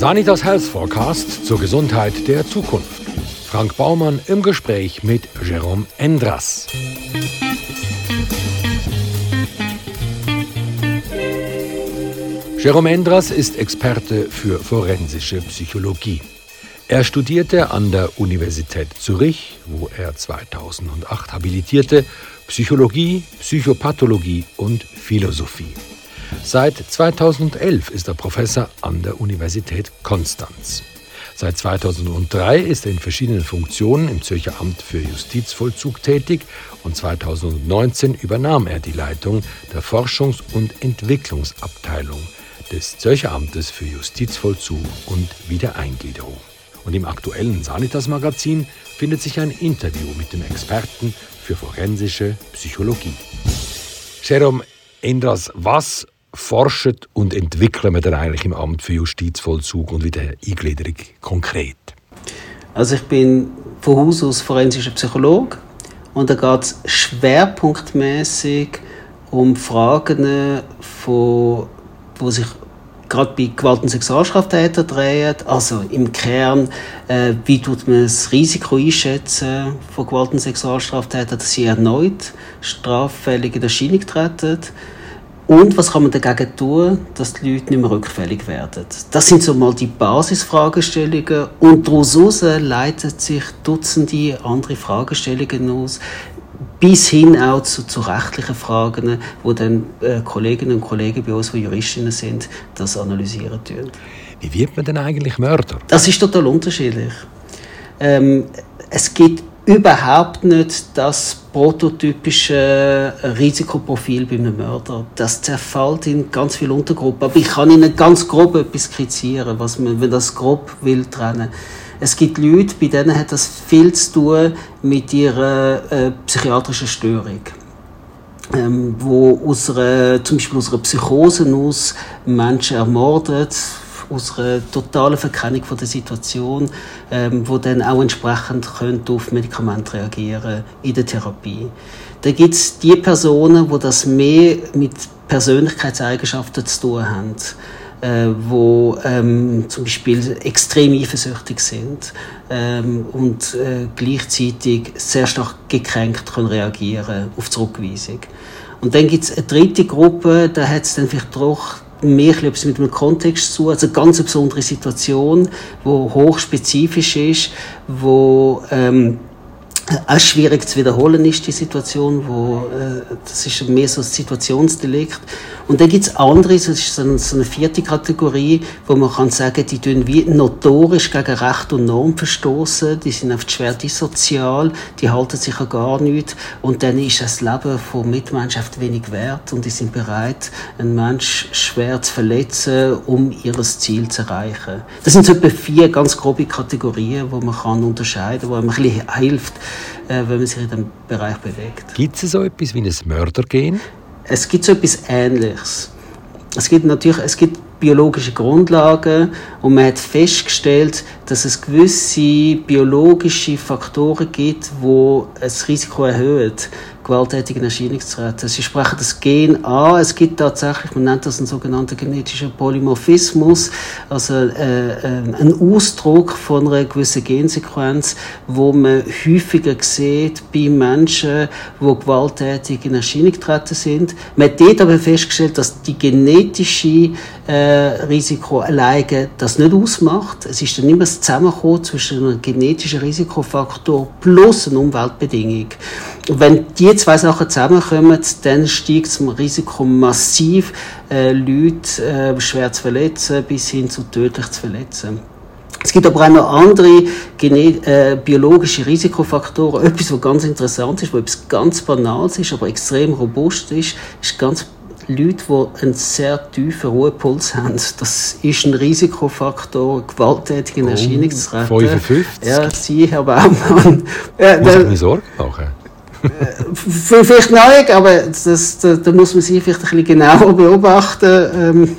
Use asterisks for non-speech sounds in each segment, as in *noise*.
Sanitas Health Forecast zur Gesundheit der Zukunft. Frank Baumann im Gespräch mit Jérôme Endras. Jérôme Endras ist Experte für forensische Psychologie. Er studierte an der Universität Zürich, wo er 2008 habilitierte, Psychologie, Psychopathologie und Philosophie. Seit 2011 ist er Professor an der Universität Konstanz. Seit 2003 ist er in verschiedenen Funktionen im Zürcher Amt für Justizvollzug tätig und 2019 übernahm er die Leitung der Forschungs- und Entwicklungsabteilung des Zürcher Amtes für Justizvollzug und Wiedereingliederung. Und im aktuellen Sanitas-Magazin findet sich ein Interview mit dem Experten für forensische Psychologie. Jerome Endras, was forscht und entwickelt man denn eigentlich im Amt für Justizvollzug und Wiedereingliederung konkret? Also ich bin von Haus aus forensischer Psychologe und da geht es schwerpunktmäßig um Fragen, von, wo sich gerade bei Gewalt- und Sexualstraftätern drehen. Also im Kern, äh, wie tut man das Risiko einschätzen von Gewalt- und Sexualstraftätern, dass sie erneut straffällig in Erscheinung treten. Und was kann man dagegen tun, dass die Leute nicht mehr rückfällig werden? Das sind so mal die Basisfragestellungen. Und daraus leiten sich Dutzende andere Fragestellungen aus, bis hin auch zu, zu rechtlichen Fragen, wo dann äh, Kolleginnen und Kollegen bei uns, die Juristinnen sind, das analysieren tun. Wie wird man denn eigentlich Mörder? Das ist total unterschiedlich. Ähm, es gibt überhaupt nicht das prototypische Risikoprofil bei einem Mörder. Das zerfällt in ganz viele Untergruppen. Aber ich kann Ihnen ganz grob etwas skizzieren, was man, wenn das grob will, trennen. Es gibt Leute, bei denen hat das viel zu tun mit ihrer äh, psychiatrischen Störung. Ähm, wo aus einer, zum Beispiel aus einer Psychose aus Menschen ermordet, aus einer totalen Verkennung von der Situation, ähm, wo dann auch entsprechend könnte auf Medikamente reagieren in der Therapie. Da gibt es die Personen, wo das mehr mit Persönlichkeitseigenschaften zu tun haben äh, wo ähm, zum Beispiel extrem eifersüchtig sind ähm, und äh, gleichzeitig sehr stark gekränkt können reagieren auf Zurückweisung. Und dann gibt es eine dritte Gruppe, da hat es dann vielleicht doch mehr etwas mit dem Kontext zu, also eine ganz besondere Situation, wo hochspezifisch ist, wo ähm, auch schwierig zu wiederholen ist, die Situation, wo, äh, das ist mehr so ein Situationsdelikt. Und dann gibt es andere, das ist so eine, so eine, vierte Kategorie, wo man kann sagen, die tun wie notorisch gegen Recht und Norm verstoßen, die sind oft schwer dissozial, die halten sich an gar nichts und dann ist das Leben von Mitmenschen wenig wert und die sind bereit, einen Mensch schwer zu verletzen, um ihr Ziel zu erreichen. Das sind so etwa vier ganz grobe Kategorien, wo man kann unterscheiden, wo einem ein bisschen hilft, wenn man sich in diesem Bereich bewegt. Gibt es so etwas wie ein Mördergen? Es gibt so etwas Ähnliches. Es gibt natürlich es gibt biologische Grundlagen und man hat festgestellt, dass es gewisse biologische Faktoren gibt, wo das Risiko erhöhen gewalttätigen Erscheinung zu treten. Sie sprechen das Gen an. Es gibt tatsächlich, man nennt das einen sogenannten genetischen Polymorphismus, also äh, äh, Ausdruck von einer gewissen Gensequenz, wo man häufiger sieht bei Menschen, die gewalttätig in Erscheinung getreten sind. Man hat dort aber festgestellt, dass die genetische äh, Risiko alleine das nicht ausmacht. Es ist dann immer das Zusammenkommen zwischen einem genetischen Risikofaktor plus einer Umweltbedingung. Wenn die zwei Sachen zusammenkommen, dann steigt das Risiko massiv, äh, Leute äh, schwer zu verletzen, bis hin zu tödlich zu verletzen. Es gibt aber auch noch andere äh, biologische Risikofaktoren. *laughs* Etwas, was ganz interessant ist, was etwas ganz Banales ist, aber extrem robust ist, ist ganz Leute, die einen sehr tiefen Ruhepuls haben. Das ist ein Risikofaktor, gewalttätig in Erscheinung oh, treten. 55? Ja, Sie, Herr Baumann. Ja, muss ich mir Sorgen machen? Vielleicht neu, aber das, da, da, muss man sie vielleicht ein bisschen genauer beobachten. Ähm,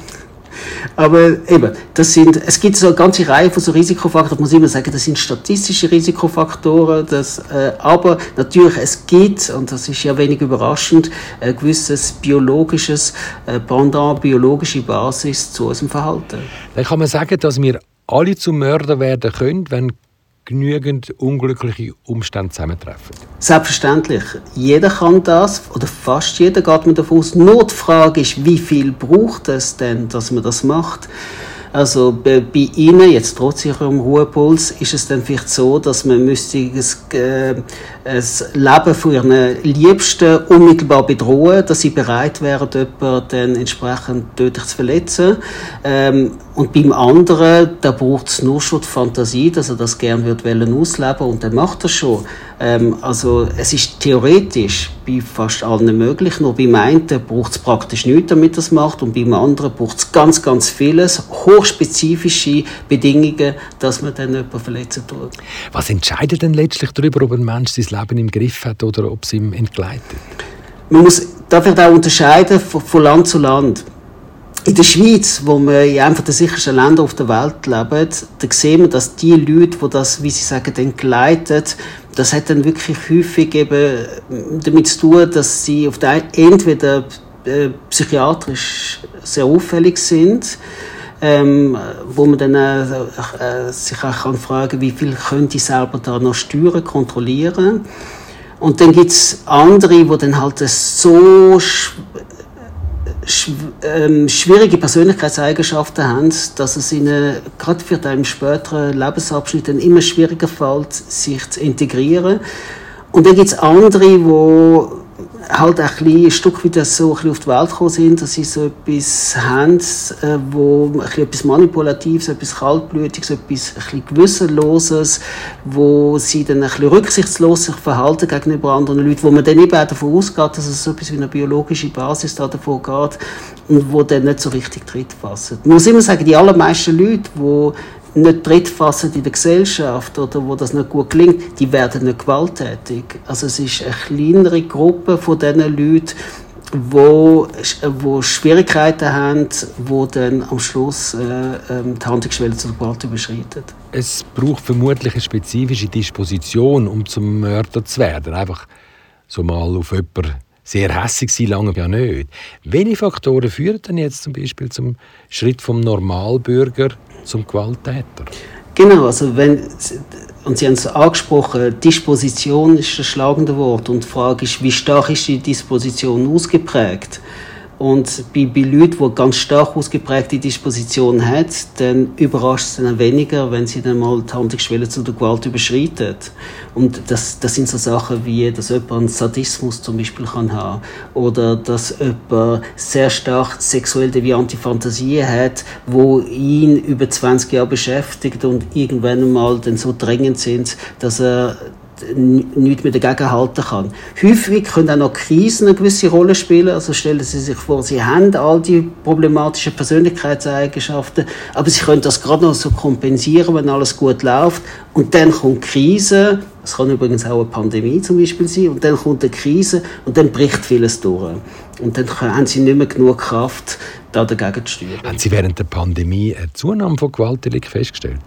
aber eben, das sind, es gibt so eine ganze Reihe von so Risikofaktoren, muss ich immer sagen, das sind statistische Risikofaktoren, das, äh, aber natürlich, es gibt, und das ist ja wenig überraschend, ein gewisses biologisches, äh, Pendant, biologische Basis zu unserem Verhalten. Dann kann man sagen, dass wir alle zum Mörder werden können, wenn genügend unglückliche Umstände zusammentreffen? Selbstverständlich. Jeder kann das, oder fast jeder geht man davon aus. Nur die Frage ist, wie viel braucht es denn, dass man das macht? Also bei, bei Ihnen, jetzt trotz Ihrem Ruhepuls, ist es dann vielleicht so, dass man müsste äh, das Leben von Ihren Liebsten unmittelbar bedrohen, dass Sie bereit wären, jemanden dann entsprechend tödlich zu verletzen. Ähm, und beim anderen, da braucht es nur schon die Fantasie, dass er das gerne wird ausleben und dann macht er schon. Ähm, also es ist theoretisch bei fast allen möglich, nur beim einen braucht es praktisch nichts, damit er es macht und beim anderen braucht es ganz, ganz vieles, hochspezifische Bedingungen, dass man dann jemanden verletzen tut. Was entscheidet denn letztlich darüber, ob ein Mensch sein Leben im Griff hat oder ob es ihm entgleitet? Man muss dafür auch unterscheiden von Land zu Land in der Schweiz, wo wir in einem der sichersten Länder auf der Welt leben, da sehen wir, dass die Leute, die das, wie sie sagen, dann geleiten, das hat dann wirklich häufig eben damit zu tun, dass sie auf der entweder äh, psychiatrisch sehr auffällig sind, ähm, wo man dann äh, äh, sich auch kann fragen, wie viel können die selber da noch steuern, kontrollieren. Und dann gibt es andere, die dann halt so ähm, schwierige Persönlichkeitseigenschaften haben, dass es ihnen gerade für den späteren Lebensabschnitt dann immer schwieriger fällt, sich zu integrieren. Und dann gibt es andere, die halt ein, bisschen, ein Stück weit so auf die Welt gekommen sind, dass sie so etwas haben, äh, wo etwas Manipulatives, etwas Kaltblütiges, etwas ein Gewissenloses, wo sie dann ein bisschen rücksichtslos sich verhalten gegenüber anderen Leuten, wo man dann eben auch davon ausgeht, dass es so etwas wie eine biologische Basis da davon geht und wo dann nicht so richtig Tritt fassen. Ich muss immer sagen, die allermeisten Leute, die nicht Tritt fassen in der Gesellschaft oder wo das nicht gut gelingt, die werden nicht gewalttätig. Also es ist eine kleinere Gruppe von diesen Leuten, wo, wo Schwierigkeiten haben, wo dann am Schluss äh, ähm, die Handlungsschwelle zur Gewalt überschreiten. Es braucht vermutlich eine spezifische Disposition, um zum Mörder zu werden. Einfach so mal auf jemanden sehr hässig sein, lange ja nicht. Welche Faktoren führen denn jetzt zum Beispiel zum Schritt vom Normalbürger zum Gewalttäter? Genau, also wenn, und Sie haben es angesprochen, Disposition ist das schlagende Wort und die Frage ist, wie stark ist die Disposition ausgeprägt? Und bei, bei Leuten, die ganz stark ausgeprägte Disposition haben, dann überrascht es dann weniger, wenn sie dann mal die Handlungsschwelle zu der Gewalt überschreitet. Und das, das sind so Sachen wie, dass jemand einen Sadismus zum Beispiel kann haben oder dass jemand sehr stark sexuell deviante Fantasien hat, wo ihn über 20 Jahre beschäftigt und irgendwann mal dann so drängend sind, dass er nichts mehr dagegen halten kann. Häufig können auch noch Krisen eine gewisse Rolle spielen. Also stellen Sie sich vor, Sie haben all die problematischen Persönlichkeitseigenschaften, aber Sie können das gerade noch so kompensieren, wenn alles gut läuft. Und dann kommt Krise. Es kann übrigens auch eine Pandemie zum Beispiel sein. Und dann kommt eine Krise und dann bricht vieles durch. Und dann haben Sie nicht mehr genug Kraft, da dagegen zu steuern. Haben Sie während der Pandemie eine Zunahme von Gewaltdelikten festgestellt?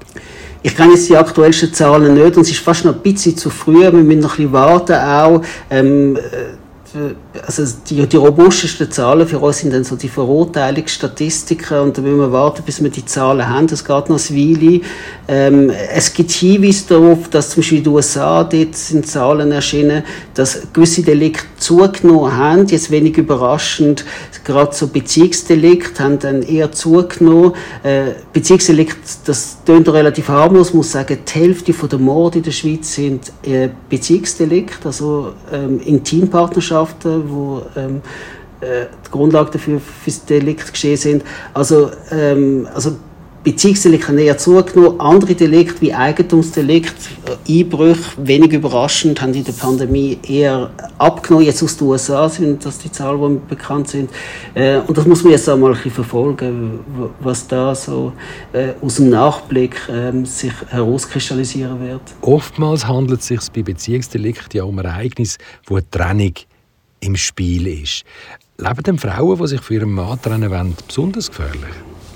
Ich kenne jetzt die aktuellsten Zahlen nicht und es ist fast noch ein bisschen zu früh. Wir müssen noch ein bisschen warten auch. Ähm, also die, die robustesten Zahlen für uns sind dann so die Verurteilungsstatistiken und da müssen wir warten, bis wir die Zahlen haben. Das geht noch ein Weile. Ähm, es gibt Hinweise darauf, dass zum Beispiel in den USA dort sind Zahlen erschienen, dass gewisse Delikte zugenommen haben. Jetzt wenig überraschend, gerade so Beziehungsdelikte haben dann eher zugenommen. Äh, Beziehungsdelikt, das klingt relativ harmlos, muss sagen, die Hälfte der Morde in der Schweiz sind äh, Beziehungsdelikte, also ähm, Intimpartnerschaften Partnerschaften, wo ähm, äh, die Grundlage dafür für das Delikt geschehen sind. Also, ähm, also Beziehungsdelikte haben eher zugenommen. Andere Delikte wie Eigentumsdelikt, äh, Einbrüche, wenig überraschend, haben in der Pandemie eher abgenommen. Jetzt aus den USA sind das die Zahlen, die bekannt sind. Äh, und das muss man jetzt einmal ein bisschen verfolgen, was da so äh, aus dem Nachblick ähm, sich herauskristallisieren wird. Oftmals handelt es sich bei Beziehungsdelikten ja um Ereignisse, wo eine Trennung im Spiel ist. Leben denn Frauen, die sich für ihren Mann trennen wollen, besonders gefährlich?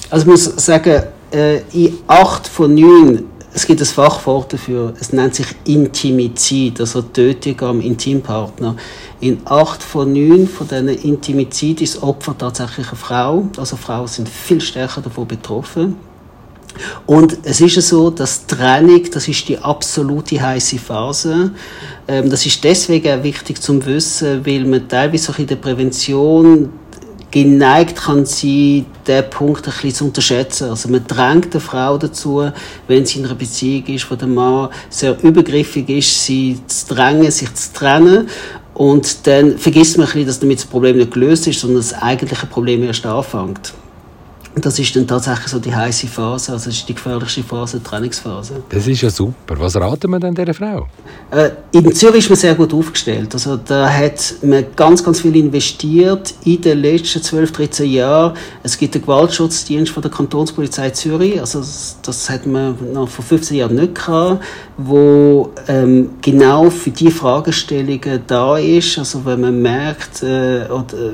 Also ich muss sagen, äh, in acht von neun, es gibt ein Fachwort dafür, es nennt sich Intimizid, also Tötung am Intimpartner. In acht von neun von diesen Intimizid ist das Opfer tatsächlich eine Frau. Also Frauen sind viel stärker davon betroffen. Und es ist so, dass Trennung, das ist die absolute heiße Phase. Ähm, das ist deswegen auch wichtig zum Wissen, weil man teilweise auch in der Prävention geneigt kann sein, diesen Punkt ein bisschen zu unterschätzen. Also man drängt eine Frau dazu, wenn sie in einer Beziehung ist, wo der Mann sehr übergriffig ist, sie zu drängen, sich zu trennen. Und dann vergisst man ein bisschen, dass damit das Problem nicht gelöst ist, sondern das eigentliche Problem erst anfängt. Das ist dann tatsächlich so die heiße Phase, also das ist die gefährlichste Phase, die Trainingsphase. Das ist ja super. Was raten wir denn dieser Frau? Äh, in Zürich ist man sehr gut aufgestellt. Also da hat man ganz, ganz viel investiert in den letzten 12, 13 Jahren. Es gibt den Gewaltschutzdienst von der Kantonspolizei Zürich, also das, das hat man noch vor 15 Jahren nicht gehabt, wo ähm, genau für die Fragestellungen da ist. Also wenn man merkt, äh, oder,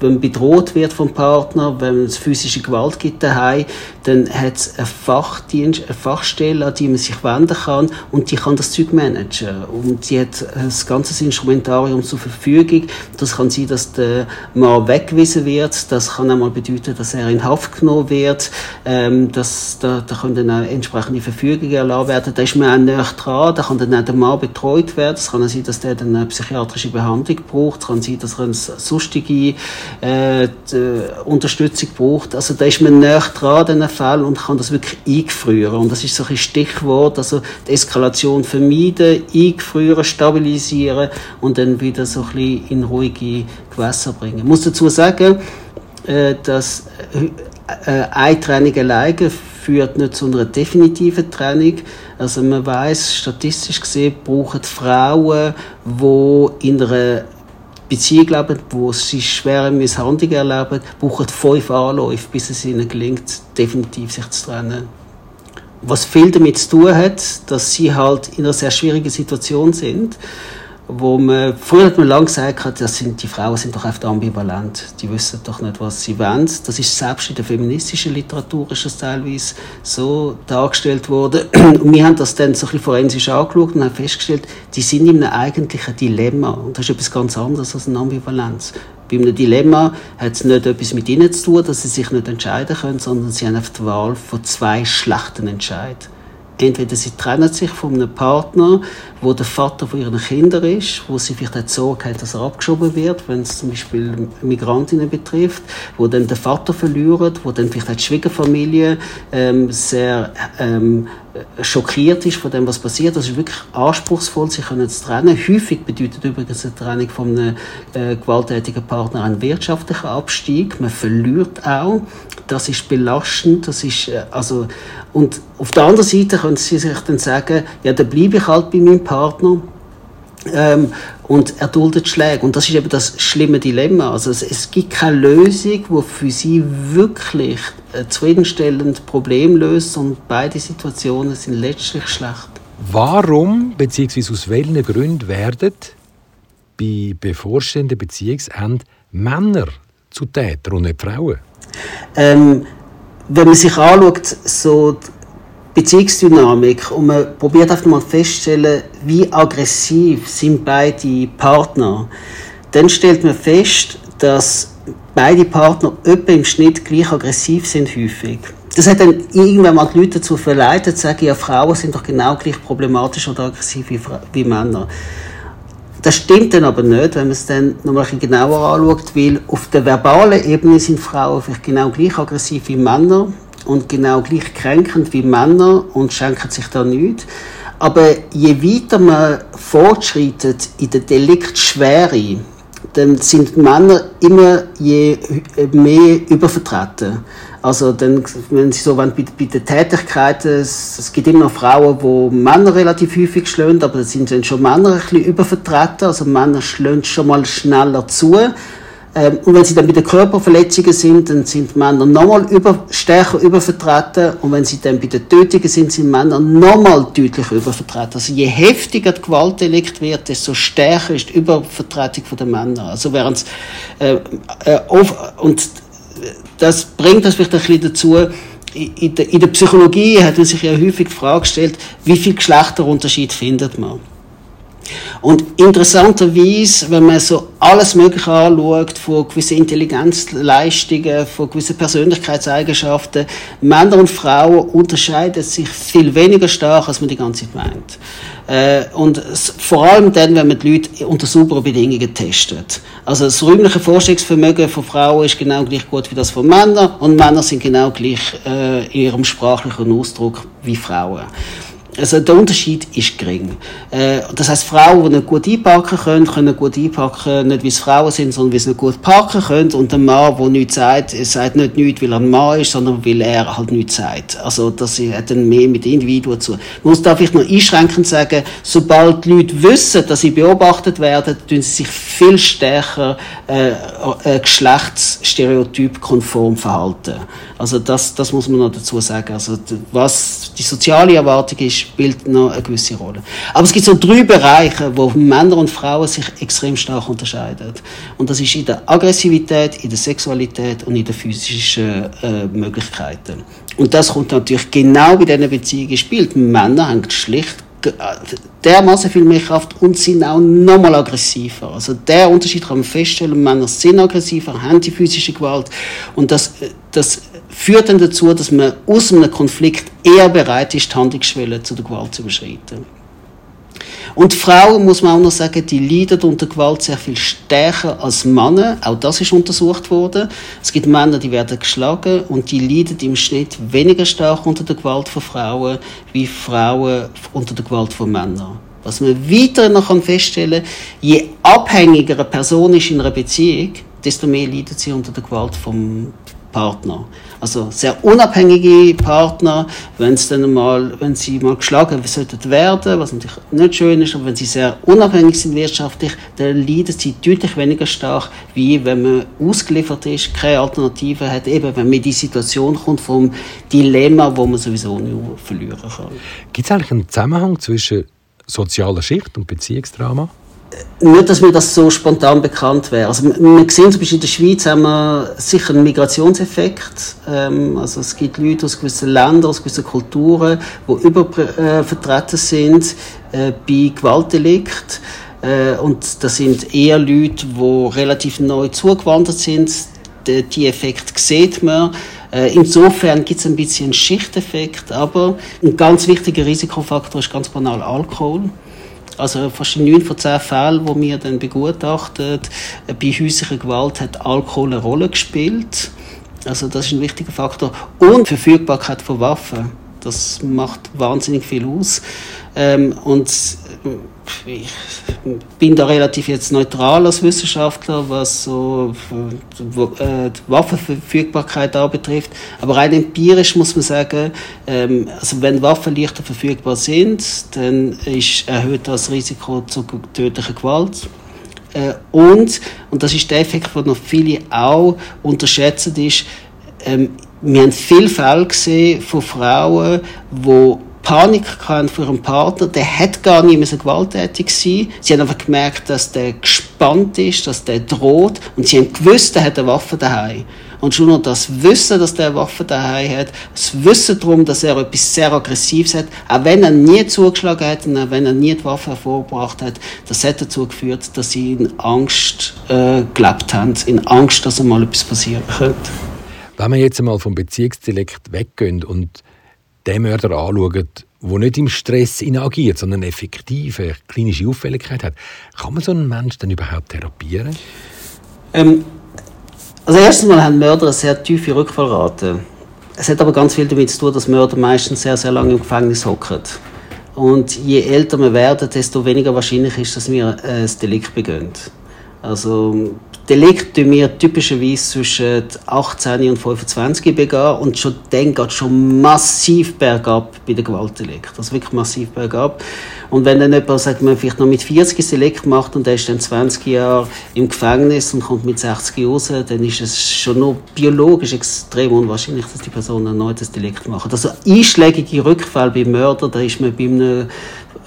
wenn man bedroht wird vom Partner, wenn es physische Gewalt gibt daheim, dann hat es einen Fachdienst, eine Fachstelle, an die man sich wenden kann und die kann das Zeug managen. Und die hat das ganze Instrumentarium zur Verfügung. Das kann sein, dass der Mann weggewiesen wird. Das kann einmal bedeuten, dass er in Haft genommen wird. Ähm, das, da, da können dann auch entsprechende Verfügungen erlassen werden. Da ist man auch näher dran. Da kann dann auch der Mann betreut werden. Es kann auch sein, dass der dann eine psychiatrische Behandlung braucht. Es kann sein, dass er eine sonstige äh, Unterstützung braucht. Also da ist man näher dran, diesen Fall, und kann das wirklich eingefrieren. Und das ist so ein Stichwort, also die Eskalation vermeiden, eingefrieren, stabilisieren und dann wieder so ein bisschen in ruhige Gewässer bringen. Ich muss dazu sagen, äh, dass äh, eine Trennung alleine führt nicht zu einer definitiven Trennung. Also man weiß statistisch gesehen brauchen Frauen, die in einer Beziehung leben, wo sie schwere Misshandlungen erleben, brauchen fünf Anläufe, bis es ihnen gelingt, definitiv sich zu trennen. Was viel damit zu tun hat, dass sie halt in einer sehr schwierigen Situation sind wo man, früher hat man lange gesagt, das sind, die Frauen sind doch oft ambivalent. Die wissen doch nicht, was sie wollen. Das ist selbst in der feministischen Literatur ist das teilweise so dargestellt worden. *clears throat* Und wir haben das dann so ein forensisch angeschaut und haben festgestellt, die sind in einem eigentlichen Dilemma. Und das ist etwas ganz anderes als eine Ambivalenz. Bei einem Dilemma hat es nicht etwas mit ihnen zu tun, dass sie sich nicht entscheiden können, sondern sie haben auf die Wahl von zwei schlechten Entscheidungen. Entweder sie trennen sich von einem Partner, wo der Vater von ihren Kindern ist, wo sie vielleicht auch Sorge hat, dass er abgeschoben wird, wenn es zum Beispiel Migrantinnen betrifft, wo dann der Vater verliert, wo dann vielleicht die Schwiegerfamilie ähm, sehr ähm, schockiert ist von dem, was passiert. Das ist wirklich anspruchsvoll, sich zu trennen. Häufig bedeutet übrigens eine Trennung von einem äh, gewalttätigen Partner einen wirtschaftlichen Abstieg. Man verliert auch. Das ist belastend. Das ist, äh, also, und auf der anderen Seite können Sie sich dann sagen, ja, dann bleibe ich halt bei meinem Partner. Ähm, und er duldet Schläge. Und das ist eben das schlimme Dilemma. Also es, es gibt keine Lösung, die für sie wirklich ein zufriedenstellendes Problem löst und beide Situationen sind letztlich schlecht. Warum bzw. aus welchen Gründen werden bei bevorstehenden Beziehungsenden Männer zu Tätern und nicht Frauen? Ähm, wenn man sich anschaut, so Beziehungsdynamik und man probiert einfach mal festzustellen, wie aggressiv sind beide Partner, dann stellt man fest, dass beide Partner etwa im Schnitt gleich aggressiv sind häufig. Das hat dann irgendwann mal die Leute dazu verleitet, zu sagen, ja, Frauen sind doch genau gleich problematisch oder aggressiv wie, wie Männer. Das stimmt dann aber nicht, wenn man es dann noch mal ein genauer anschaut, weil auf der verbalen Ebene sind Frauen vielleicht genau gleich aggressiv wie Männer und genau gleich kränkend wie Männer und schenken sich da nichts. Aber je weiter man fortschreitet in der Deliktschwere, dann sind Männer immer je mehr übervertreten. Also dann, wenn Sie so wollen, bei, bei den Tätigkeiten, es, es, gibt immer noch Frauen, wo Männer relativ häufig schlagen, aber da sind dann schon Männer ein bisschen übervertreten. Also Männer schlagen schon mal schneller zu. Ähm, und wenn sie dann bei den Körperverletzungen sind, dann sind Männer nochmal über, stärker übervertreten. Und wenn sie dann bei den Tötungen sind, sind Männer nochmal deutlich übervertreten. Also je heftiger die Gewaltdelikt wird, desto stärker ist die Übervertretung der Männer. Also während äh, äh, und das bringt das vielleicht ein bisschen dazu, in der, in der Psychologie hat man sich ja häufig die Frage gestellt, wie viel Geschlechterunterschied findet man? Und interessanterweise, wenn man so alles Mögliche anschaut, von gewissen Intelligenzleistungen, von gewissen Persönlichkeitseigenschaften, Männer und Frauen unterscheiden sich viel weniger stark, als man die ganze Zeit meint. Äh, und vor allem dann, wenn man die Leute unter sauberen Bedingungen testet. Also das räumliche Vorstellungsvermögen von Frauen ist genau gleich gut wie das von Männern und Männer sind genau gleich äh, in ihrem sprachlichen Ausdruck wie Frauen. Also der Unterschied ist gering. Äh, das heißt, Frauen, die nicht gut einpacken können, können gut einpacken, nicht wie es Frauen sind, sondern wie sie nicht gut parken können. Und der Mann, der nichts sagt, sagt nicht nichts, weil er ein Mann ist, sondern weil er halt nichts sagt. Also das hat dann mehr mit Individuen zu. Man muss da vielleicht noch einschränkend sagen, sobald die Leute wissen, dass sie beobachtet werden, tun sie sich viel stärker äh, äh, geschlechtsstereotyp konform verhalten. Also das, das muss man noch dazu sagen. Also was die soziale Erwartung ist, spielt noch eine gewisse Rolle. Aber es gibt so drei Bereiche, wo Männer und Frauen sich extrem stark unterscheiden. Und das ist in der Aggressivität, in der Sexualität und in den physischen äh, Möglichkeiten. Und das kommt natürlich genau bei diesen Beziehungen ins Spiel. Männer haben schlicht äh, dermaßen viel mehr Kraft und sind auch nochmal aggressiver. Also der Unterschied kann man feststellen. Männer sind aggressiver, haben die physische Gewalt und das, das führt dann dazu, dass man aus einem Konflikt eher bereit ist, die Handlungsschwelle zu der Gewalt zu überschreiten. Und Frauen, muss man auch noch sagen, die leiden unter Gewalt sehr viel stärker als Männer. Auch das ist untersucht worden. Es gibt Männer, die werden geschlagen und die leiden im Schnitt weniger stark unter der Gewalt von Frauen wie Frauen unter der Gewalt von Männern. Was man weiter noch feststellen kann, je abhängiger eine Person ist in einer Beziehung, desto mehr leidet sie unter der Gewalt vom Partner. Also sehr unabhängige Partner, wenn es dann mal, wenn sie mal geschlagen sollten werden, was natürlich nicht schön ist, aber wenn sie sehr unabhängig sind wirtschaftlich, dann leiden sie deutlich weniger stark, wie wenn man ausgeliefert ist, keine Alternative hat, eben wenn man in die Situation kommt vom Dilemma, wo man sowieso nicht verlieren kann. Gibt es eigentlich einen Zusammenhang zwischen sozialer Schicht und Beziehungsdrama? Nicht, dass mir das so spontan bekannt wäre. Also, wir sehen zum Beispiel in der Schweiz haben wir sicher einen Migrationseffekt. Ähm, also, es gibt Leute aus gewissen Ländern, aus gewissen Kulturen, die übervertreten sind äh, bei Gewaltdelikt. Äh, und das sind eher Leute, die relativ neu zugewandert sind. Die Effekt sieht man. Äh, insofern gibt es ein bisschen einen Schichteffekt, aber ein ganz wichtiger Risikofaktor ist ganz banal Alkohol. Also fast in neun von zehn Fällen, die wir dann begutachtet, äh, bei häuslicher Gewalt hat Alkohol eine Rolle gespielt. Also das ist ein wichtiger Faktor. Und Verfügbarkeit von Waffen. Das macht wahnsinnig viel aus. Ähm, und ich bin da relativ jetzt neutral als Wissenschaftler, was so äh, die Waffenverfügbarkeit anbetrifft. Aber rein empirisch muss man sagen, ähm, also wenn Waffen leichter verfügbar sind, dann ist erhöht das Risiko zur tödlichen Gewalt. Äh, und, und das ist der Effekt, den noch viele auch unterschätzen, ist, ähm, wir haben viele Fälle gesehen von Frauen, die Panik für ihren Partner, der hat gar nicht mehr so gewalttätig sein. Sie haben einfach gemerkt, dass der gespannt ist, dass der droht und sie haben gewusst, er hat eine Waffe daheim. Und schon nur das Wissen, dass der eine Waffe daheim hat, das Wissen darum, dass er etwas sehr Aggressives hat, auch wenn er nie zugeschlagen hat und auch wenn er nie die Waffe hervorgebracht hat, das hat dazu geführt, dass sie in Angst äh, gelebt haben, in Angst, dass einmal etwas passieren könnte. Wenn wir jetzt einmal vom Beziehungsdelikt weggehen und den Mörder anschauen, der nicht im Stress agiert, sondern effektiv eine klinische Auffälligkeit hat, kann man so einen Menschen dann überhaupt therapieren? Ähm, also erstens mal haben Mörder eine sehr tiefe Rückfallrate. Es hat aber ganz viel damit zu tun, dass Mörder meistens sehr, sehr lange im Gefängnis hocken. Und je älter wir werden, desto weniger wahrscheinlich ist, dass wir ein Delikt begehen. Also Delikt tun wir typischerweise zwischen 18 und 25 begehen und schon dann geht schon massiv bergab bei den Gewaltdelikten. Also wirklich massiv bergab. Und wenn dann jemand, sagt man, vielleicht noch mit 40 Selekt macht und der ist dann 20 Jahre im Gefängnis und kommt mit 60 raus, dann ist es schon noch biologisch extrem unwahrscheinlich, dass die Person erneut das Delikt macht. Also einschlägige Rückfälle bei Mörder, da ist man bei einem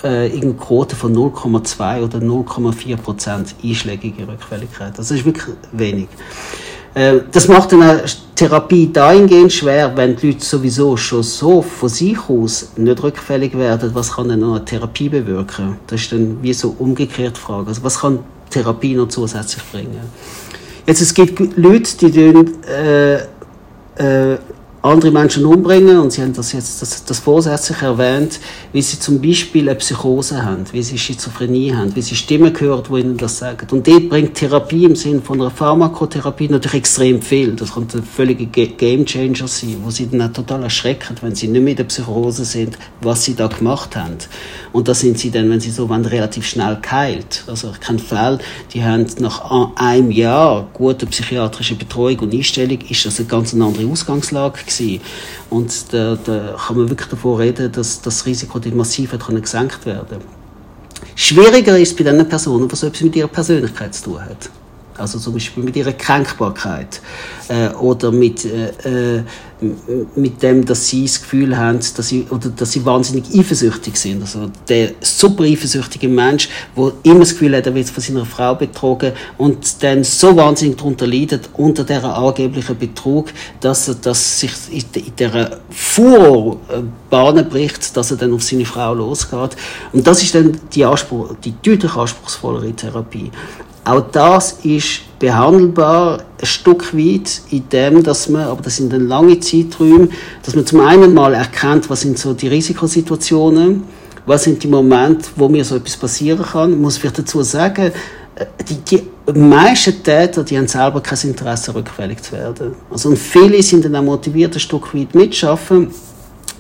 äh, eine Quote von 0,2 oder 0,4 Prozent einschlägige Rückfälligkeit. Das ist wirklich wenig. Äh, das macht dann Therapie dahingehend schwer, wenn die Leute sowieso schon so von sich aus nicht rückfällig werden, was kann denn noch eine Therapie bewirken? Das ist dann wie so umgekehrt Frage. Also was kann Therapie noch zusätzlich bringen? Jetzt, es gibt Leute, die tun, äh, äh, andere Menschen umbringen, und Sie haben das jetzt das, das vorsätzlich erwähnt, wie sie zum Beispiel eine Psychose haben, wie sie Schizophrenie haben, wie sie Stimmen gehört, die ihnen das sagen. Und dort bringt Therapie im Sinne von einer Pharmakotherapie natürlich extrem viel. Das könnte ein völliger Gamechanger sein, wo sie dann auch total erschrecken, wenn sie nicht mehr in der Psychose sind, was sie da gemacht haben. Und da sind sie dann, wenn sie so wollen, relativ schnell geheilt. Also ich kenne Fälle, die haben nach einem Jahr gute psychiatrische Betreuung und Einstellung, ist das eine ganz andere Ausgangslage gewesen. Und da, da kann man wirklich davon reden, dass das Risiko massiv hat gesenkt werden. Schwieriger ist es bei den Personen, die etwas mit ihrer Persönlichkeit zu tun haben. Also zum Beispiel mit ihrer Kränkbarkeit äh, oder mit, äh, äh, mit dem, dass sie das Gefühl haben, dass sie, oder dass sie wahnsinnig eifersüchtig sind. Also der super eifersüchtige Mensch, der immer das Gefühl hat, er wird von seiner Frau betrogen und dann so wahnsinnig darunter leidet, unter dieser angeblichen Betrug, dass er dass sich in dieser Fuhrbahn bricht, dass er dann auf seine Frau losgeht. Und das ist dann die, Anspruch, die deutlich anspruchsvollere Therapie. Auch das ist behandelbar ein Stück weit in dem, dass man, aber das sind dann lange Zeiträume, dass man zum einen mal erkennt, was sind so die Risikosituationen, was sind die Momente, wo mir so etwas passieren kann. Ich muss vielleicht dazu sagen, äh, die, die meisten Täter, die haben selber kein Interesse, rückfällig zu werden. Also, und viele sind dann auch motiviert, ein Stück weit mitzuschaffen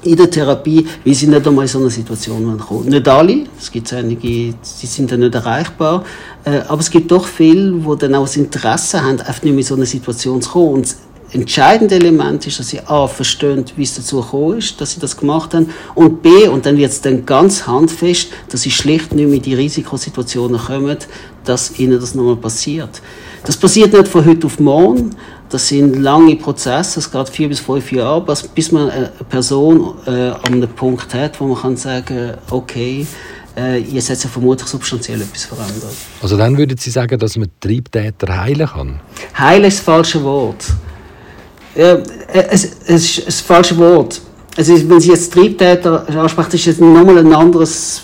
in der Therapie, wie sie nicht einmal in so eine Situation kommen. Nicht alle, es gibt einige, die sind dann nicht erreichbar, äh, aber es gibt doch viele, die dann auch das Interesse haben, einfach nicht mehr in so eine Situation zu kommen. Und das entscheidende Element ist, dass sie A, verstehen, wie es dazu gekommen ist, dass sie das gemacht haben, und B, und dann wird es dann ganz handfest, dass sie schlicht nicht mehr in die Risikosituationen kommen, dass ihnen das nochmal passiert. Das passiert nicht von heute auf morgen, das sind lange Prozesse, es geht vier bis fünf Jahre, bis man eine Person äh, an einem Punkt hat, wo man kann sagen, okay, äh, jetzt hat sich vermutlich substanziell etwas verändert. Also dann würden Sie sagen, dass man Triebtäter heilen kann? Heilen ist das falsche Wort. Ja, es, es ist das falsche Wort. Also, wenn Sie jetzt Triebtäter ansprechen, ist es nochmal ein anderes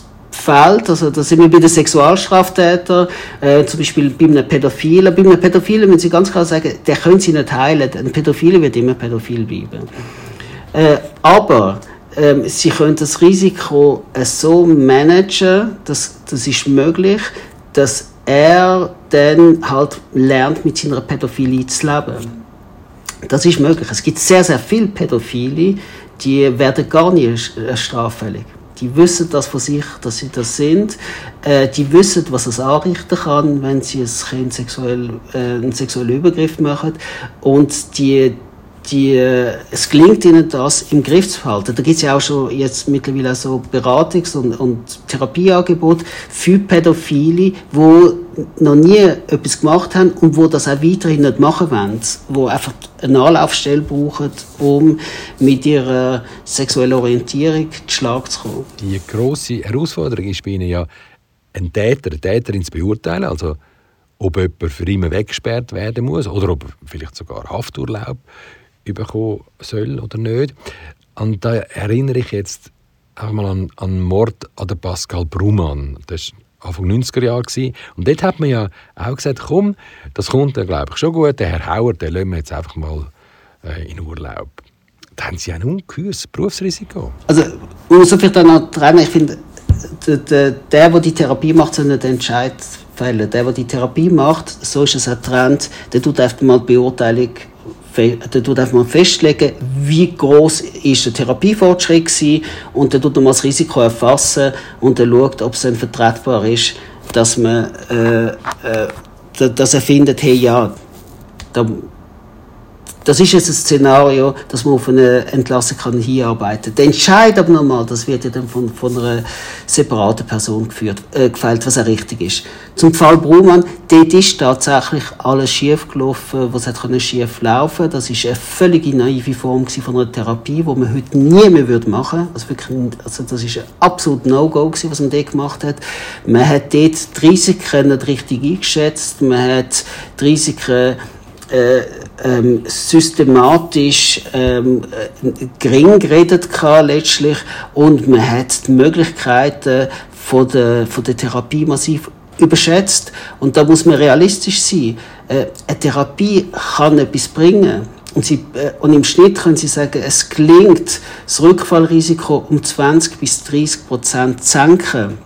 Feld, also da sind wir bei den Sexualstraftätern, äh, zum Beispiel bei einem Pädophilen. Bei einem Pädophilen müssen Sie ganz klar sagen, der können Sie nicht heilen. Ein Pädophile wird immer pädophil bleiben. Äh, aber ähm, Sie können das Risiko äh, so managen, dass das ist möglich, dass er dann halt lernt, mit seiner Pädophilie zu leben. Das ist möglich. Es gibt sehr, sehr viele Pädophile, die werden gar nicht äh, straffällig die wissen das von sich, dass sie das sind. Äh, die wissen, was es anrichten kann, wenn sie ein Kind sexuell, äh, einen sexuellen Übergriff machen. Und die, die, äh, es gelingt ihnen das im Griff zu halten. Da gibt es ja auch schon jetzt mittlerweile so Beratungs- und, und Therapieangebote für Pädophile, wo noch nie etwas gemacht haben und wo das auch weiterhin nicht machen wollen, wo einfach eine Anlaufstelle brauchen, um mit ihrer sexuellen Orientierung zu Schlag zu kommen. Die grosse Herausforderung ist bei Ihnen ja, einen Täter, eine Täterin zu beurteilen, also ob jemand für immer weggesperrt werden muss oder ob vielleicht sogar Hafturlaub bekommen soll oder nicht. Und da erinnere ich jetzt auch mal an, an Mord an den Pascal Brumann. Das Anfang 90er Jahre. Und dort hat man ja auch gesagt, komm, das kommt dann, glaube ich, schon gut. Der Herr Hauer, den lassen wir jetzt einfach mal äh, in Urlaub. Da haben Sie ein ungeheures Berufsrisiko. Also, muss vielleicht noch trennen. Ich finde, der, der, der, die Therapie macht, soll nicht den Entscheid fällen. Der, der die Therapie macht, so ist es ein Trend, der tut einfach mal die Beurteilung tut einfach mal festlegen, wie groß ist der Therapiefortschritt gewesen, und dann tut man das Risiko erfassen und dann schaut, ob es dann vertretbar ist, dass man, äh, äh, dass er findet, hey, ja, da, das ist jetzt ein Szenario, dass man auf eine Entlassung kann hinarbeiten kann. Der Entscheid aber nochmal, das wird ja dann von, von einer separaten Person geführt, äh, gefällt, was auch richtig ist. Zum Fall Brumann, dort ist tatsächlich alles schief gelaufen, was hat schief laufen Das ist eine völlig naive Form von einer Therapie, die man heute nie mehr machen würde. Also wirklich, also das ist ein absolut No-Go was man dort gemacht hat. Man hat dort die Risiken nicht richtig eingeschätzt, man hat die Risiken äh, ähm, systematisch ähm, gering geredet letztlich und man hat die Möglichkeiten von der, von der Therapie massiv überschätzt und da muss man realistisch sein. Äh, eine Therapie kann etwas bringen und, sie, äh, und im Schnitt können Sie sagen, es gelingt, das Rückfallrisiko um 20 bis 30 Prozent zu senken.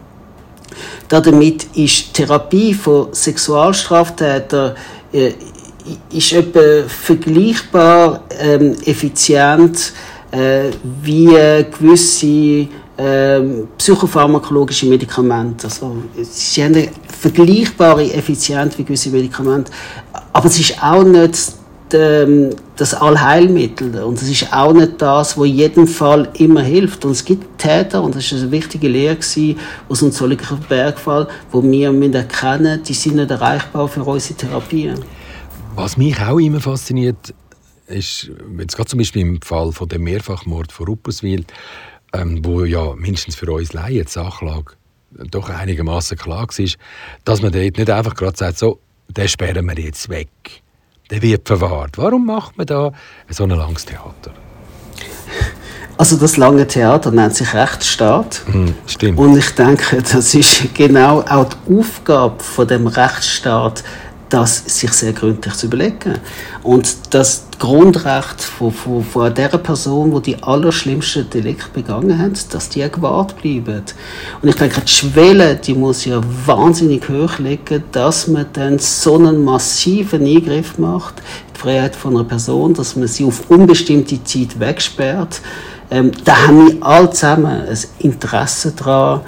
Damit ist Therapie von Sexualstraftätern äh, ist etwa vergleichbar ähm, effizient äh, wie gewisse ähm, psychopharmakologische Medikamente. Also, sie haben eine vergleichbare Effizienz wie gewisse Medikamente, aber es ist auch nicht ähm, das Allheilmittel und es ist auch nicht das, wo in jedem Fall immer hilft. Und es gibt Täter, und das ist eine wichtige Lehre aus dem Zolliger Bergfall, wo wir erkennen die sind nicht erreichbar für unsere Therapien. Was mich auch immer fasziniert, ist, jetzt gerade zum Beispiel im Fall von dem Mehrfachmord von Rupperswil, ähm, wo ja mindestens für uns Laien die Sachlage doch einigermaßen klar war, dass man dort nicht einfach gerade sagt, so, den sperren wir jetzt weg. Der wird verwahrt. Warum macht man da so ein langes Theater? Also das lange Theater nennt sich Rechtsstaat. Hm, stimmt. Und ich denke, das ist genau auch die Aufgabe von dem Rechtsstaat, das sich sehr gründlich zu überlegen. Und das Grundrecht von, von, von der Person, die die allerschlimmsten Delikte begangen hat, dass die gewahrt bleiben. Und ich denke, die Schwelle, die muss ja wahnsinnig hoch liegen, dass man dann so einen massiven Eingriff macht die Freiheit von einer Person, dass man sie auf unbestimmte Zeit wegsperrt. Ähm, da haben wir alle zusammen ein Interesse daran,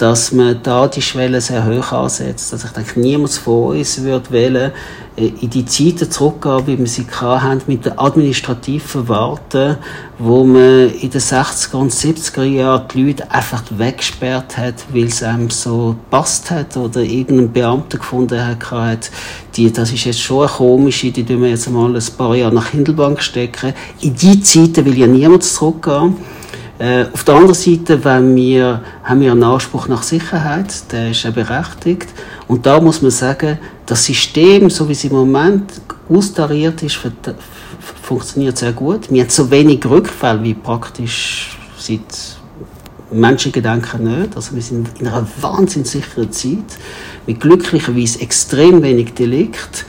dass man da die Schwelle sehr hoch ansetzt. Also ich denke, niemand von uns würde wählen, äh, in die Zeiten zurückgehen, wie wir sie hatten, mit der administrativen Verwaltung, wo man in den 60er und 70er Jahren die Leute einfach weggesperrt hat, weil es einem so passt hat oder irgendein Beamter gefunden hat, die, das ist jetzt schon eine komische, die tun wir jetzt mal ein paar Jahre nach Hindelbank stecken. In die Zeiten will ja niemand zurückgehen. Äh, auf der anderen Seite wenn wir, haben wir einen Anspruch nach Sicherheit, der ist ja berechtigt. Und da muss man sagen, das System, so wie es im Moment austariert ist, funktioniert sehr gut. Wir haben so wenig Rückfälle wie praktisch seit Menschengedenken nicht. Also wir sind in einer wahnsinnig sicheren Zeit mit glücklicherweise extrem wenig Delikt.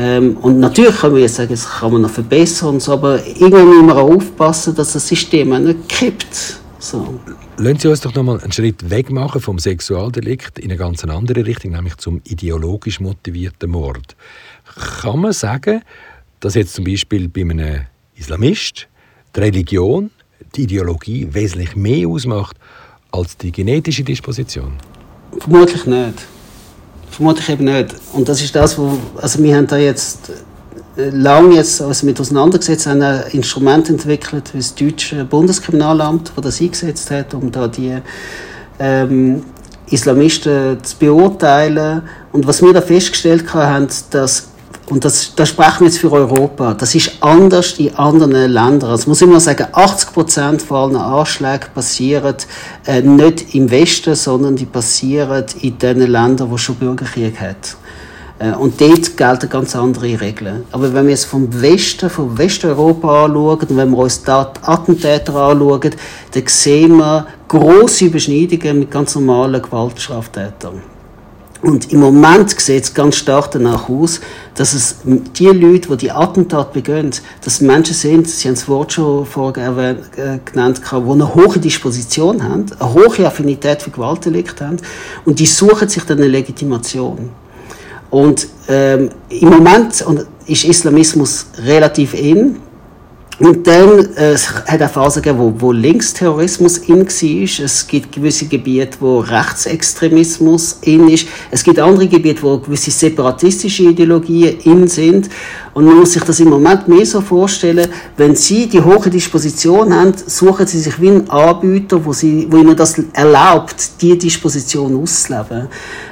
Ähm, und natürlich können wir sagen, das kann man noch verbessern, und so, aber irgendwann müssen wir auch aufpassen, dass das System auch nicht kippt. So. Lassen Sie uns doch noch mal einen Schritt weg machen vom Sexualdelikt in eine ganz andere Richtung, nämlich zum ideologisch motivierten Mord. Kann man sagen, dass jetzt zum Beispiel bei einem Islamist die Religion, die Ideologie wesentlich mehr ausmacht als die genetische Disposition? Vermutlich nicht. Vermutlich eben nicht. Und das ist das, wo, also wir haben da jetzt äh, lange jetzt also mit auseinandergesetzt, haben ein Instrument entwickelt, wie das deutsche Bundeskriminalamt, das das eingesetzt hat, um da die ähm, Islamisten zu beurteilen. Und was wir da festgestellt haben, dass und das, das sprechen wir jetzt für Europa. Das ist anders in anderen Ländern. Also muss ich mal sagen, 80 Prozent von allen Anschlägen passieren äh, nicht im Westen, sondern die passieren in den Ländern, wo schon Bürgerkrieg hat. Äh, und dort gelten ganz andere Regeln. Aber wenn wir jetzt vom Westen, vom Westeuropa anschauen, und wenn wir uns da die Attentäter anschauen, dann sehen wir grosse Überschneidungen mit ganz normalen Gewaltstraftätern. Und im Moment sieht es ganz stark danach aus, dass es die Leute, die die Attentat begehen, dass Menschen sind, Sie haben das Wort schon vorher äh, genannt, die eine hohe Disposition haben, eine hohe Affinität für Gewaltdelikte haben und die suchen sich dann eine Legitimation. Und ähm, im Moment ist Islamismus relativ in, und dann äh, es hat eine Phase gegeben, wo, wo Linksterrorismus in war. Es gibt gewisse Gebiete, wo Rechtsextremismus in ist. Es gibt andere Gebiete, wo gewisse separatistische Ideologien in sind. Und man muss sich das im Moment mehr so vorstellen, wenn Sie die hohe Disposition haben, suchen Sie sich wie einen Anbieter, wo, Sie, wo Ihnen das erlaubt, diese Disposition auszuleben.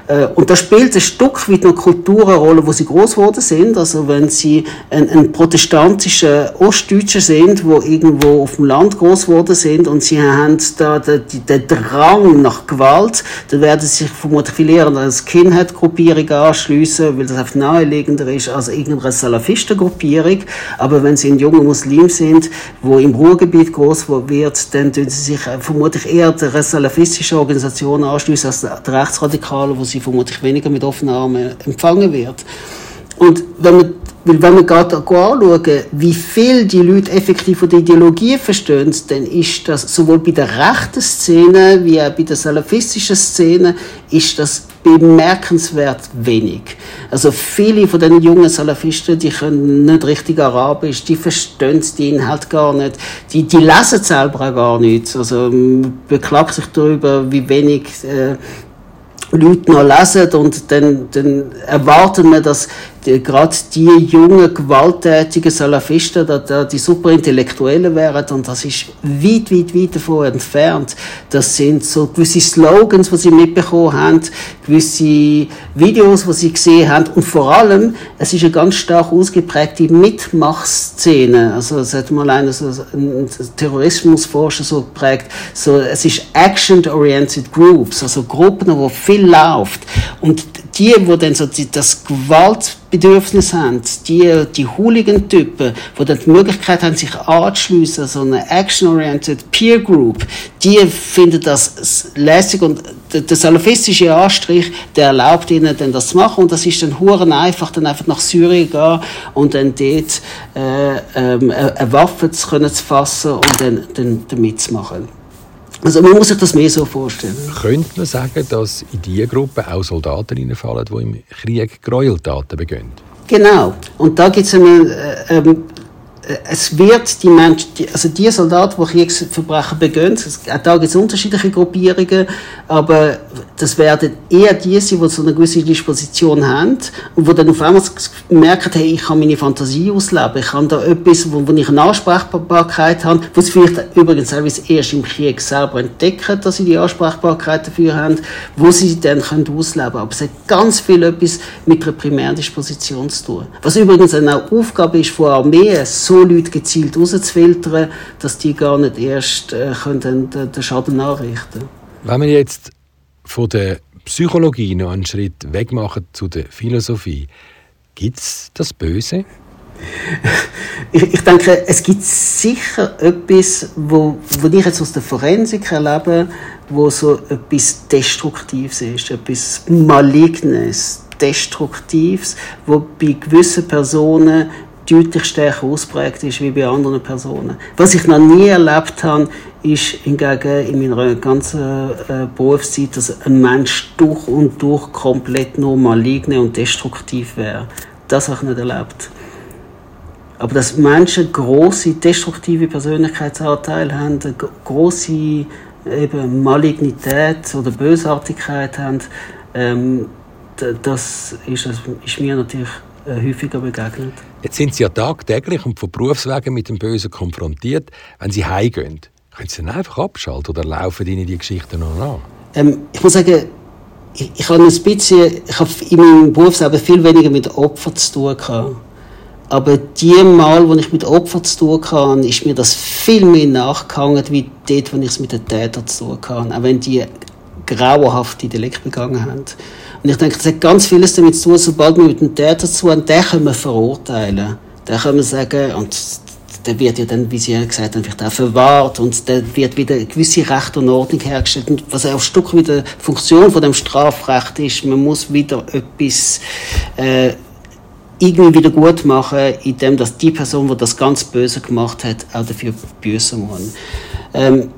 Äh, und da spielt ein Stück weit noch Kultur eine Rolle, wo Sie groß geworden sind. Also wenn Sie ein, ein protestantischer Ostdeutscher sind, wo irgendwo auf dem Land groß geworden sind und Sie haben da den, den Drang nach Gewalt, dann werden Sie sich vermutlich viel eher an eine Skinhead-Gruppierung anschliessen, weil das einfach naheliegender ist als irgendeine Salafist Salafistengruppierung, aber wenn sie ein junger Muslim sind, wo im Ruhrgebiet groß wird, dann tun sie sich äh, vermutlich eher der salafistischen Organisation anschließen als der Rechtsradikalen, wo sie vermutlich weniger mit offenen Armen empfangen wird. Und wenn man weil wenn wir gerade anschauen, wie viel die Leute effektiv von der Ideologie verstehen, dann ist das sowohl bei der rechten Szene wie auch bei der salafistischen Szene ist das bemerkenswert wenig. Also viele von den jungen Salafisten, die können nicht richtig Arabisch, die verstehen die Inhalt gar nicht, die, die lesen selber gar nichts. Also man beklagt sich darüber, wie wenig äh, Leute noch lesen und dann, dann erwarten wir, dass gerade die jungen, gewalttätigen Salafisten da die Superintellektuellen wären und das ist weit, weit, weit davon entfernt. Das sind so gewisse Slogans, die sie mitbekommen haben, gewisse Videos, die sie gesehen haben und vor allem, es ist eine ganz stark ausgeprägte Mitmachszene. Also es hat mal einer so ein Terrorismusforscher so geprägt, so, es ist Action-Oriented Groups, also Gruppen, wo viel läuft und die, wo dann so das Gewaltbedürfnis haben, die, die Hooligan-Typen, die dann die Möglichkeit haben, sich anzuschliessen, so eine action-oriented Peer Group, die finden das lässig und der salafistische Anstrich, der erlaubt ihnen dann das zu machen und das ist dann huren einfach, dann einfach nach Syrien gehen und dann dort äh, ähm, eine Waffe zu können zu fassen und dann, dann damit zu machen. Also man muss sich das mehr so vorstellen. Könnte man sagen, dass in diese Gruppe auch Soldaten reinfallen, die im Krieg Gräueltaten begehen? Genau. Und da gibt es eine, äh, ähm, äh, es wird die Menschen, also die Soldaten, die Kriegsverbrechen begehen, auch da gibt es unterschiedliche Gruppierungen, aber das werden eher die sein, die so eine gewisse Disposition haben und die dann auf einmal merken, hey, ich kann meine Fantasie ausleben, ich kann da etwas, wo, wo ich eine Ansprechbarkeit habe, sie vielleicht übrigens erst im Krieg selber entdecken, dass sie die Ansprechbarkeit dafür haben, wo sie dann können ausleben können. Aber es hat ganz viel etwas mit einer Primärdisposition zu tun. Was übrigens eine Aufgabe ist von Armeen, so Leute gezielt rauszufiltern, dass die gar nicht erst äh, können den, den Schaden nachrichten Wenn wir jetzt von der Psychologie noch einen Schritt weg machen zu der Philosophie, gibt es das Böse? *laughs* ich, ich, denke, es gibt sicher etwas, wo, wo ich jetzt aus der Forensik erlebe, wo so etwas Destruktives ist, etwas Malignes, Destruktives, wo bei gewissen Personen deutlich stärker ausprägt ist wie bei anderen Personen. Was ich noch nie erlebt habe, ist hingegen in meiner ganzen äh, Berufszeit, dass ein Mensch durch und durch komplett nur maligne und destruktiv wäre. Das habe ich nicht erlebt. Aber dass Menschen große destruktive Persönlichkeitsanteile haben, eine große eben Malignität oder Bösartigkeit haben, ähm, das ist, ist mir natürlich häufiger begegnet. Jetzt sind Sie ja tagtäglich und von Berufswegen mit dem Bösen konfrontiert. Wenn Sie heimgehen, können Sie dann einfach abschalten oder laufen Ihnen die Geschichten noch nach? Ähm, ich muss sagen, ich, ich habe ein bisschen, ich habe in meinem Berufsleben viel weniger mit Opfern zu tun gehabt. Aber die Mal, wo ich mit Opfern zu tun hatte, ist mir das viel mehr nachgehangen, wie dort, wo ich es mit den Tätern zu tun hatte. Auch wenn die grauenhafte Delikte begangen haben. Und ich denke, das hat ganz vieles damit zu tun, sobald wir mit dem Täter zu tun den können wir verurteilen. Den können wir sagen, und der wird ja dann, wie Sie ja gesagt haben, vielleicht auch verwahrt und dann wird wieder gewisse Recht und Ordnung hergestellt. Und was auch ein Stück wieder Funktion von dem Strafrecht ist, man muss wieder etwas äh, irgendwie wieder gut machen, indem dass die Person, die das ganz Böse gemacht hat, auch dafür büßen muss. Ähm,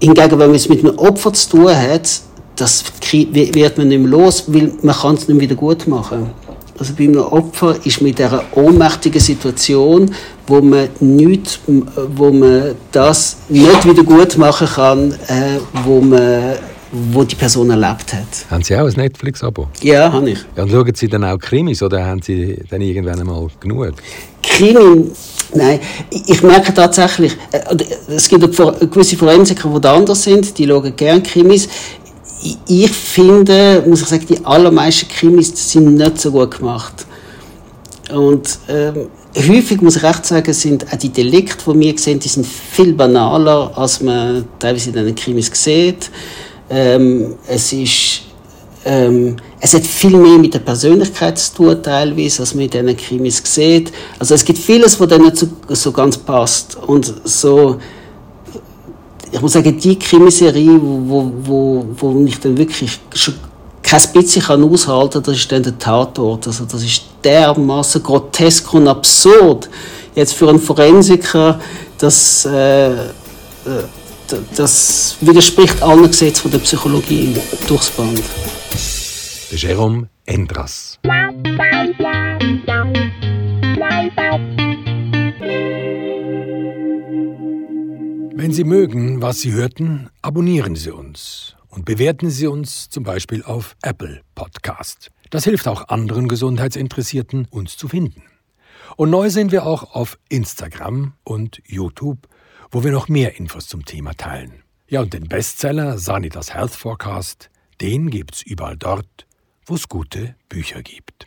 hingegen, wenn man es mit einem Opfer zu tun hat, das wird man nicht mehr los, weil man kann es nicht wieder gut machen. Also bei einem Opfer ist mit dieser ohnmächtigen Situation, wo man nicht, wo man das nicht wieder gut machen kann, äh, wo man wo die Person erlebt hat. Haben Sie auch ein Netflix-Abo? Ja, habe ich. Ja, und schauen Sie dann auch Krimis oder haben Sie dann irgendwann einmal genug? Krimi, nein. Ich merke tatsächlich, äh, es gibt gewisse Forensiker, die anders sind, die schauen gerne Krimis ich finde, muss ich sagen, die allermeisten Krimis sind nicht so gut gemacht. Und ähm, häufig, muss ich recht sagen, sind auch die Delikte, die wir sehen, die sind viel banaler, als man teilweise in den Krimis sieht. Ähm, es ist ähm, es hat viel mehr mit der Persönlichkeit zu tun, teilweise, als man in diesen Krimis sieht. Also es gibt vieles, was dann nicht so, so ganz passt. Und so, ich muss sagen, die Krimiserie, wo, wo, wo ich dann wirklich schon kein bisschen kann aushalten das ist dann der Tatort. Also das ist dermaßen grotesk und absurd. Jetzt für einen Forensiker, das, äh, äh das widerspricht allen Gesetzen der Psychologie durchs Band. Jérôme Endras. Wenn Sie mögen, was Sie hörten, abonnieren Sie uns und bewerten Sie uns zum Beispiel auf Apple Podcast. Das hilft auch anderen Gesundheitsinteressierten, uns zu finden. Und neu sind wir auch auf Instagram und YouTube, wo wir noch mehr Infos zum Thema teilen. Ja, und den Bestseller Sanitas Health Forecast, den gibt's überall dort, wo es gute Bücher gibt.